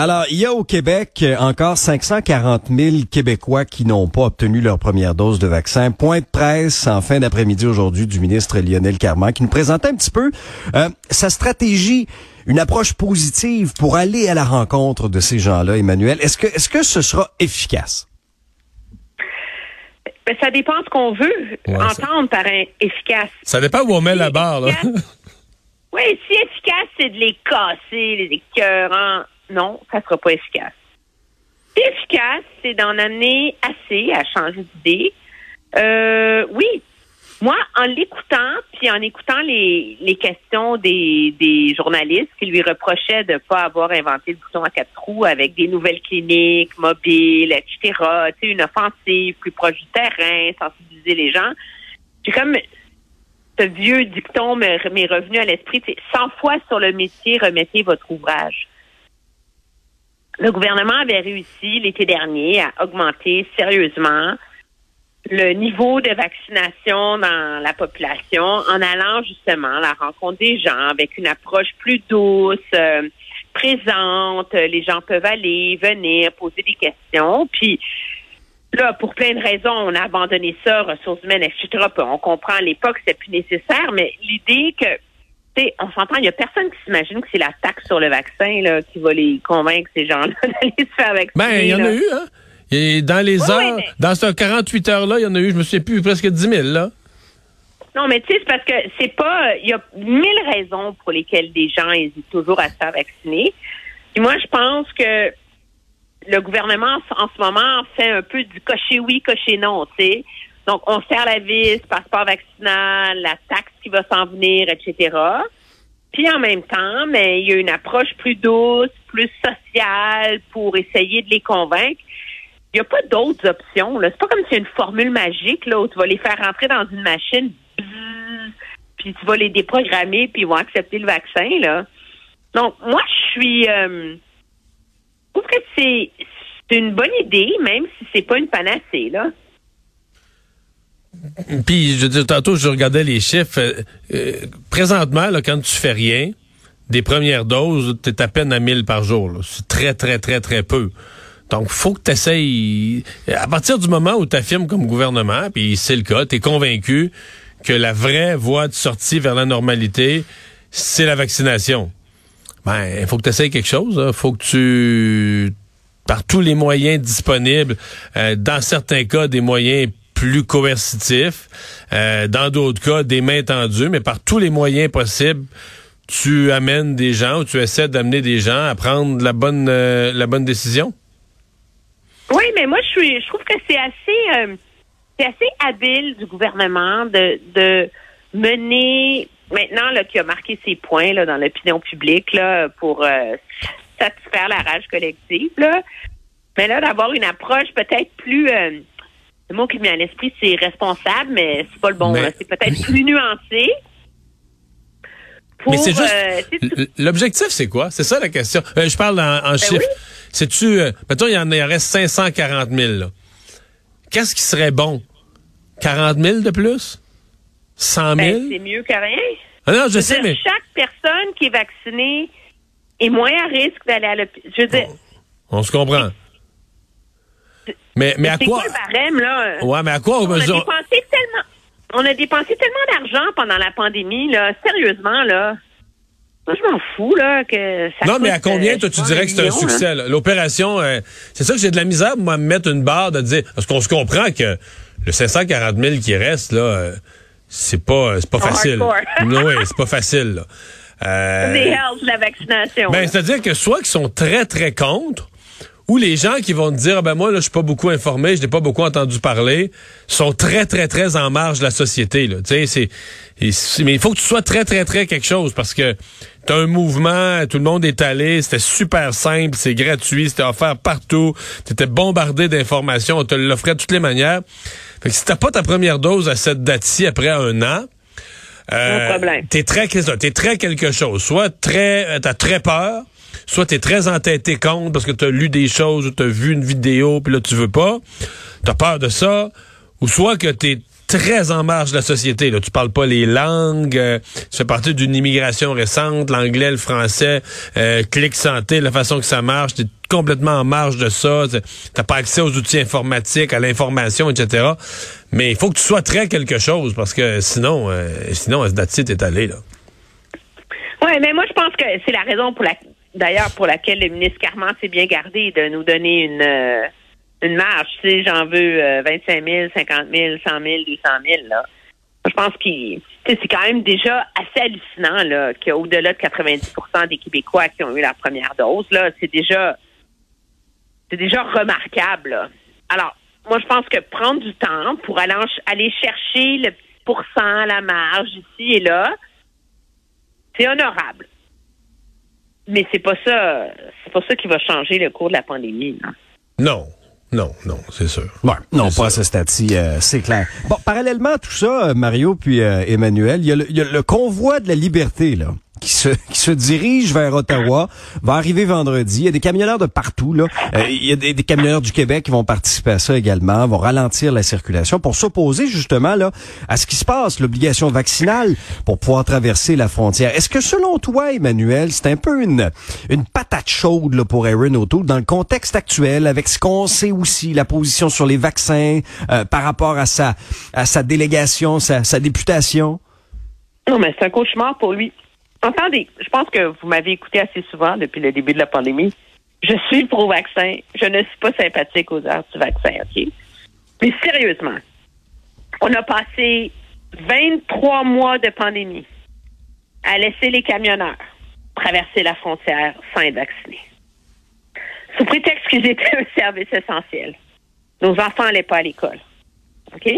Alors, il y a au Québec encore 540 000 Québécois qui n'ont pas obtenu leur première dose de vaccin. Point de presse en fin d'après-midi aujourd'hui du ministre Lionel Carman qui nous présentait un petit peu euh, sa stratégie, une approche positive pour aller à la rencontre de ces gens-là, Emmanuel. Est-ce que, est-ce que ce sera efficace? Ben, ça dépend de ce qu'on veut Ouais, entendre par un efficace. Ça dépend où on met la barre, là. Oui, si efficace, c'est de les casser, les écœurants. Non, ça sera pas efficace. Efficace, c'est d'en amener assez à changer d'idée. Euh, oui. Moi, en l'écoutant, puis en écoutant les, les questions des, des journalistes qui lui reprochaient de ne pas avoir inventé le bouton à quatre trous avec des nouvelles cliniques mobiles, etc., une offensive plus proche du terrain, sensibiliser les gens, j'ai comme ce vieux dicton m'est m'est revenu à l'esprit, c'est 100 fois sur le métier, remettez votre ouvrage. Le gouvernement avait réussi l'été dernier à augmenter sérieusement le niveau de vaccination dans la population en allant justement à la rencontre des gens avec une approche plus douce, euh, présente. Les gens peuvent aller, venir, poser des questions. Puis là, pour plein de raisons, on a abandonné ça, ressources humaines, etc. On comprend à l'époque, c'était plus nécessaire, mais l'idée que sais, on s'entend, il n'y a personne qui s'imagine que c'est la taxe sur le vaccin là, qui va les convaincre, ces gens-là, d'aller se faire vacciner. Ben, il y en là. a eu, hein? Et dans les heures, mais- dans ce 48 heures-là, il y en a eu, je me souviens plus, presque 10 000, là. Non, mais tu sais, c'est parce que c'est pas. Il y a mille raisons pour lesquelles des gens hésitent toujours à se faire vacciner. Puis moi, je pense que le gouvernement, en ce moment, fait un peu du cocher oui, cocher non, tu sais. Donc, on serre la vis, passeport vaccinal, la taxe qui va s'en venir, etc. Puis en même temps, mais il y a une approche plus douce, plus sociale pour essayer de les convaincre. Il n'y a pas d'autres options. Là. C'est pas comme a une formule magique là, où tu vas les faire rentrer dans une machine, puis tu vas les déprogrammer, puis ils vont accepter le vaccin. Là. Donc, moi, je suis... euh, je trouve que c'est c'est une bonne idée, même si c'est pas une panacée. Là. Puis, je dire, tantôt, je regardais les chiffres. euh, euh, présentement, là, quand tu fais rien, des premières doses, tu à peine à 1000 par jour. C'est très, très, très, très peu. Donc, faut que tu essayes. À partir du moment où tu affirmes comme gouvernement, puis c'est le cas, tu es convaincu que la vraie voie de sortie vers la normalité, c'est la vaccination. Ben, il faut que tu essayes quelque chose. Il faut que tu par tous les moyens disponibles, euh, dans certains cas, des moyens plus coercitifs, euh, dans d'autres cas, des mains tendues, mais par tous les moyens possibles, tu amènes des gens ou tu essaies d'amener des gens à prendre la bonne, euh, la bonne décision? Oui, mais moi, je suis, je trouve que c'est assez, euh, c'est assez habile du gouvernement de, de mener maintenant là qui a marqué ses points là dans l'opinion publique là pour euh, satisfaire la rage collective là. Mais là d'avoir une approche peut-être plus euh, le mot qui me vient à l'esprit c'est responsable, mais c'est pas le bon. Mais-. C'est peut-être plus nuancé. Pour, Mais c'est juste. euh, L'objectif, c'est quoi? C'est ça la question. Euh, je parle en, en chiffres. Ben oui. C'est-tu. Euh, mettons, il y en il en reste 540 000. là. Qu'est-ce qui serait bon? 40 000 de plus? 100 000? ben, c'est mieux que rien. ah non, je sais, dire, mais. chaque personne qui est vaccinée est moins à risque d'aller à l'hôpital. Je veux dire, On se comprend. Mais, mais à quoi? quoi le barème, là? Ouais, mais à quoi on on a dépensé tellement, on a dépensé tellement d'argent pendant la pandémie, là. Sérieusement, là. Moi, je m'en fous, là, que ça Non, mais à coûte, combien, euh, toi, tu dirais que c'est un succès? là? L'opération, euh, c'est ça que j'ai de la misère, moi, à me mettre une barre de dire, parce qu'on se comprend que le 540 000 qui reste, là, euh, c'est pas, c'est pas Oh, facile. non, oui, c'est pas facile, là. Euh, Des health, la vaccination. ben, c'est-à-dire que soit qu'ils sont très, très contre, ou les gens qui vont te dire, ah ben moi, là, je suis pas beaucoup informé, je n'ai pas beaucoup entendu parler, sont très, très, très en marge de la société, là. Tu sais, c'est, mais il faut que tu sois très, très, très quelque chose, parce que t'as un mouvement, tout le monde est allé, c'était super simple, c'est gratuit, c'était offert partout, t'étais bombardé d'informations, on te l'offrait de toutes les manières. Fait que si t'as pas ta première dose à cette date-ci après un an, Euh. T'es très, t'es très quelque chose. Soit très, euh, t'as très peur, soit t'es très entêté contre parce que t'as lu des choses ou t'as vu une vidéo puis là tu veux pas. T'as peur de ça. Ou soit que t'es très en marge de la société. Là. Tu parles pas les langues, euh, tu fais partie d'une immigration récente, l'anglais, le français, euh, clic santé, la façon que ça marche, tu es complètement en marge de ça, t'as pas accès aux outils informatiques, à l'information, etc. Mais il faut que tu sois très quelque chose parce que sinon, euh, sinon, à ce date t'es allé là. Oui, mais moi je pense que c'est la raison pour la d'ailleurs pour laquelle le ministre Carman s'est bien gardé de nous donner une euh, marge. Sais, j'en veux 25 000, 50 000, 100 000, 200 000. Là. Je pense que c'est quand même déjà assez hallucinant là qu'au-delà de 90% des Québécois qui ont eu la première dose, là, c'est déjà c'est déjà remarquable. Là. Alors, moi, je pense que prendre du temps pour aller, aller chercher le petit pourcent, la marge ici et là, c'est honorable. Mais c'est pas ça, c'est pas ça qui va changer le cours de la pandémie. Là. Non, non, non, c'est sûr. Ouais, non, pas à ce stade-ci, euh, c'est clair. Bon, parallèlement à tout ça, Mario puis euh, Emmanuel, il y, a le, il y, a le convoi de la liberté, là qui se, qui se dirige vers Ottawa, va arriver vendredi. Il y a des camionneurs de partout. Là. Euh, il y a des, camionneurs du Québec qui vont participer à ça également, vont ralentir la circulation pour s'opposer justement là à ce qui se passe, l'obligation vaccinale pour pouvoir traverser la frontière. Est-ce que selon toi, Emmanuel, c'est un peu une, une patate chaude là, pour Aaron O'Toole dans le contexte actuel, avec ce qu'on sait aussi, la position sur les vaccins euh, par rapport à sa, à sa délégation, sa, sa députation? Non, mais c'est un cauchemar pour lui. Entendez, je pense que vous m'avez écouté assez souvent depuis le début de la pandémie. Je suis pro-vaccin. Je ne suis pas sympathique aux heures du vaccin, OK? Mais sérieusement, on a passé 23 mois de pandémie à laisser les camionneurs traverser la frontière sans être vaccinés. Sous prétexte qu'ils étaient un service essentiel. Nos enfants n'allaient pas à l'école. OK?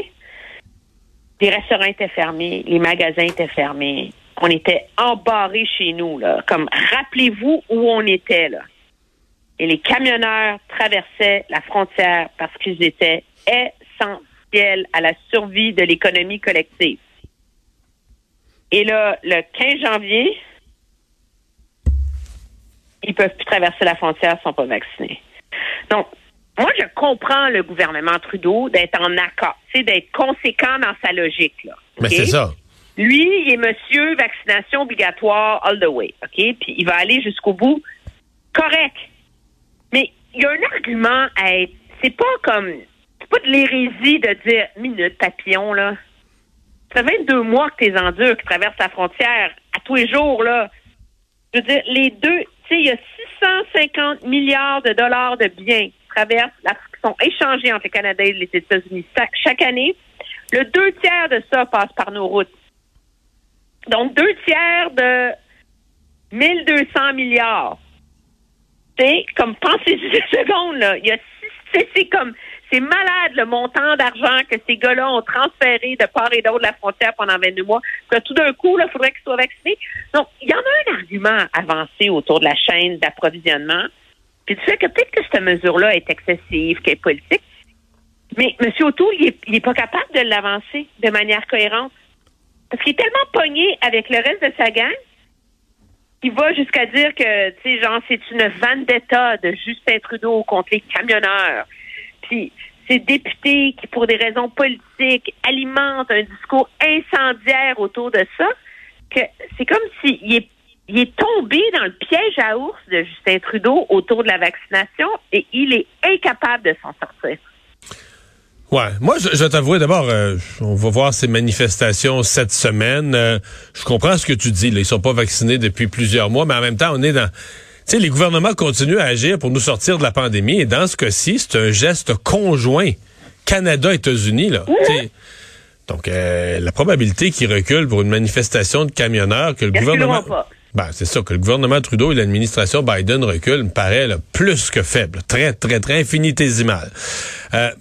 Les restaurants étaient fermés, les magasins étaient fermés, on était embarrés chez nous, là. Comme, rappelez-vous où on était, là. Et les camionneurs traversaient la frontière parce qu'ils étaient essentiels à la survie de l'économie collective. Et là, le 15 janvier, ils peuvent plus traverser la frontière sans pas vaccinés. Donc, moi, je comprends le gouvernement Trudeau d'être en accord, d'être conséquent dans sa logique. Là, Mais c'est ça. Lui, il est monsieur vaccination obligatoire all the way, OK? Puis il va aller jusqu'au bout. Correct. Mais il y a un argument à être. C'est pas comme. C'est pas de l'hérésie de dire minute, papillon, là. Ça fait 22 mois que t'es endures, qui traversent la frontière à tous les jours, là. Je veux dire, les deux. Tu sais, il y a 650 milliards de dollars de biens qui traversent, qui sont échangés entre le Canada et les États-Unis chaque année. Le deux tiers de ça passe par nos routes. Donc, deux tiers de 1200 milliards. C'est comme, pensez deux secondes, là. C'est comme, c'est malade le montant d'argent que ces gars-là ont transféré de part et d'autre de la frontière pendant 22 mois. Que tout d'un coup, il faudrait qu'ils soient vaccinés. Donc, il y en a un argument avancé autour de la chaîne d'approvisionnement. Puis tu sais que peut-être que cette mesure-là est excessive, qu'elle est politique. Mais M. O'Toole, il n'est pas capable de l'avancer de manière cohérente. Parce qu'il est tellement pogné avec le reste de sa gang qu'il va jusqu'à dire que, tu sais, genre, c'est une vendetta de Justin Trudeau contre les camionneurs. Puis, ces députés qui, pour des raisons politiques, alimentent un discours incendiaire autour de ça, que c'est comme s'il est, il est tombé dans le piège à ours de Justin Trudeau autour de la vaccination et il est incapable de s'en sortir. Ouais, moi je, je t'avouer d'abord, euh, on va voir ces manifestations cette semaine. Euh, je comprends ce que tu dis, là, ils sont pas vaccinés depuis plusieurs mois, mais en même temps, on est dans, tu sais, les gouvernements continuent à agir pour nous sortir de la pandémie, et dans ce cas-ci, c'est un geste conjoint Canada-États-Unis là. Donc euh, la probabilité qu'ils reculent pour une manifestation de camionneurs que le gouvernement, ben, c'est ça que le gouvernement Trudeau et l'administration Biden reculent me paraît plus que faible, très très très infinitésimal.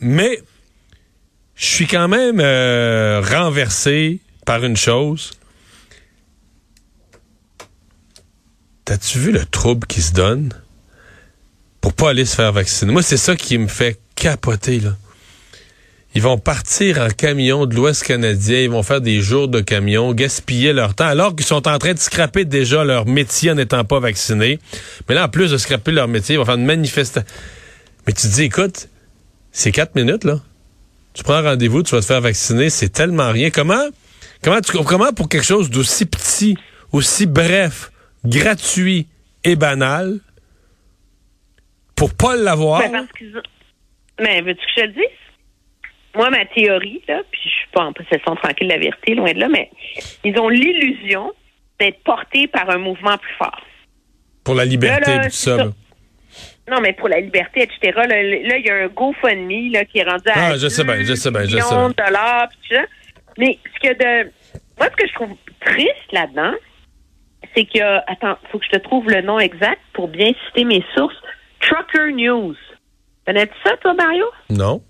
mais je suis quand même euh, renversé par une chose. T'as-tu vu le trouble qui se donne pour pas aller se faire vacciner? Moi, c'est ça qui me fait capoter, là. ils vont partir en camion de l'Ouest canadien, ils vont faire des jours de camion, gaspiller leur temps, alors qu'ils sont en train de scraper déjà leur métier en n'étant pas vaccinés. Mais là, en plus de scraper leur métier, ils vont faire une manifestation. Mais tu te dis, écoute, c'est quatre minutes, là. Tu prends rendez-vous, tu vas te faire vacciner, c'est tellement rien. Comment, comment, tu, comment pour quelque chose d'aussi petit, aussi bref, gratuit et banal, pour pas l'avoir? Ben, parce Mais veux-tu que je te le dise? Moi, ma théorie, là, puis je suis pas en possession tranquille de la vérité, loin de là, mais ils ont l'illusion d'être portés par un mouvement plus fort. Pour la liberté Là, là, et tout ça. Non, mais pour la liberté, etc. Là, il y a un GoFundMe là, qui est rendu à Ah, je sais bien, je sais bien, je sais bien. dollars, puis tout ça. Mais ce que de, moi, ce que je trouve triste là-dedans, c'est qu'il y a, attends, faut que je te trouve le nom exact pour bien citer mes sources. Trucker News. Connais-tu ça, toi, Mario? Non.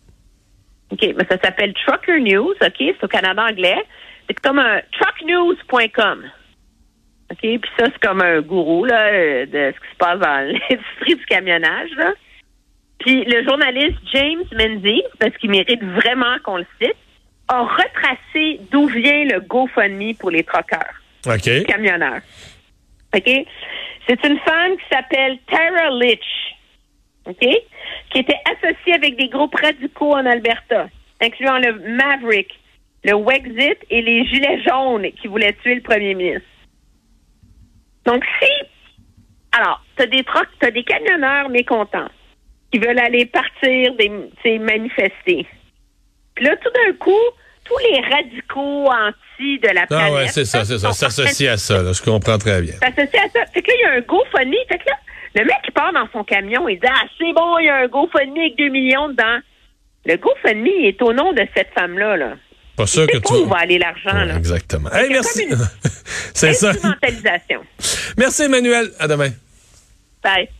OK, mais ça s'appelle Trucker News, OK? C'est au Canada anglais. C'est comme un trucknews.com. OK? Puis ça, c'est comme un gourou là, euh, de ce qui se passe dans l'industrie du camionnage. Là. Puis le journaliste James Menzies, parce qu'il mérite vraiment qu'on le cite, a retracé d'où vient le GoFundMe pour les truckers OK. camionneurs. OK? C'est une femme qui s'appelle Tara Litch. OK? Qui était associée avec des groupes radicaux en Alberta, incluant le Maverick, le Wexit et les Gilets jaunes qui voulaient tuer le premier ministre. Donc, si. Alors, tu as des t'as des camionneurs mécontents qui veulent aller partir, des, manifester. Puis là, tout d'un coup, tous les radicaux anti de la planète. Ah ouais, c'est ça, c'est ça. S'associer à ça, là, je comprends très bien. s'associer à ça. Fait que là, il y a un GoFundMe. Fait que là, le mec qui part dans son camion, il dit Ah, c'est bon, il y a un GoFundMe avec 2 millions dedans. Le GoFundMe est au nom de cette femme-là. Là. Pas sûr que tu où va aller l'argent. Ouais, là? Exactement. Hey, merci. c'est ça. Merci, Emmanuel. À demain. Bye.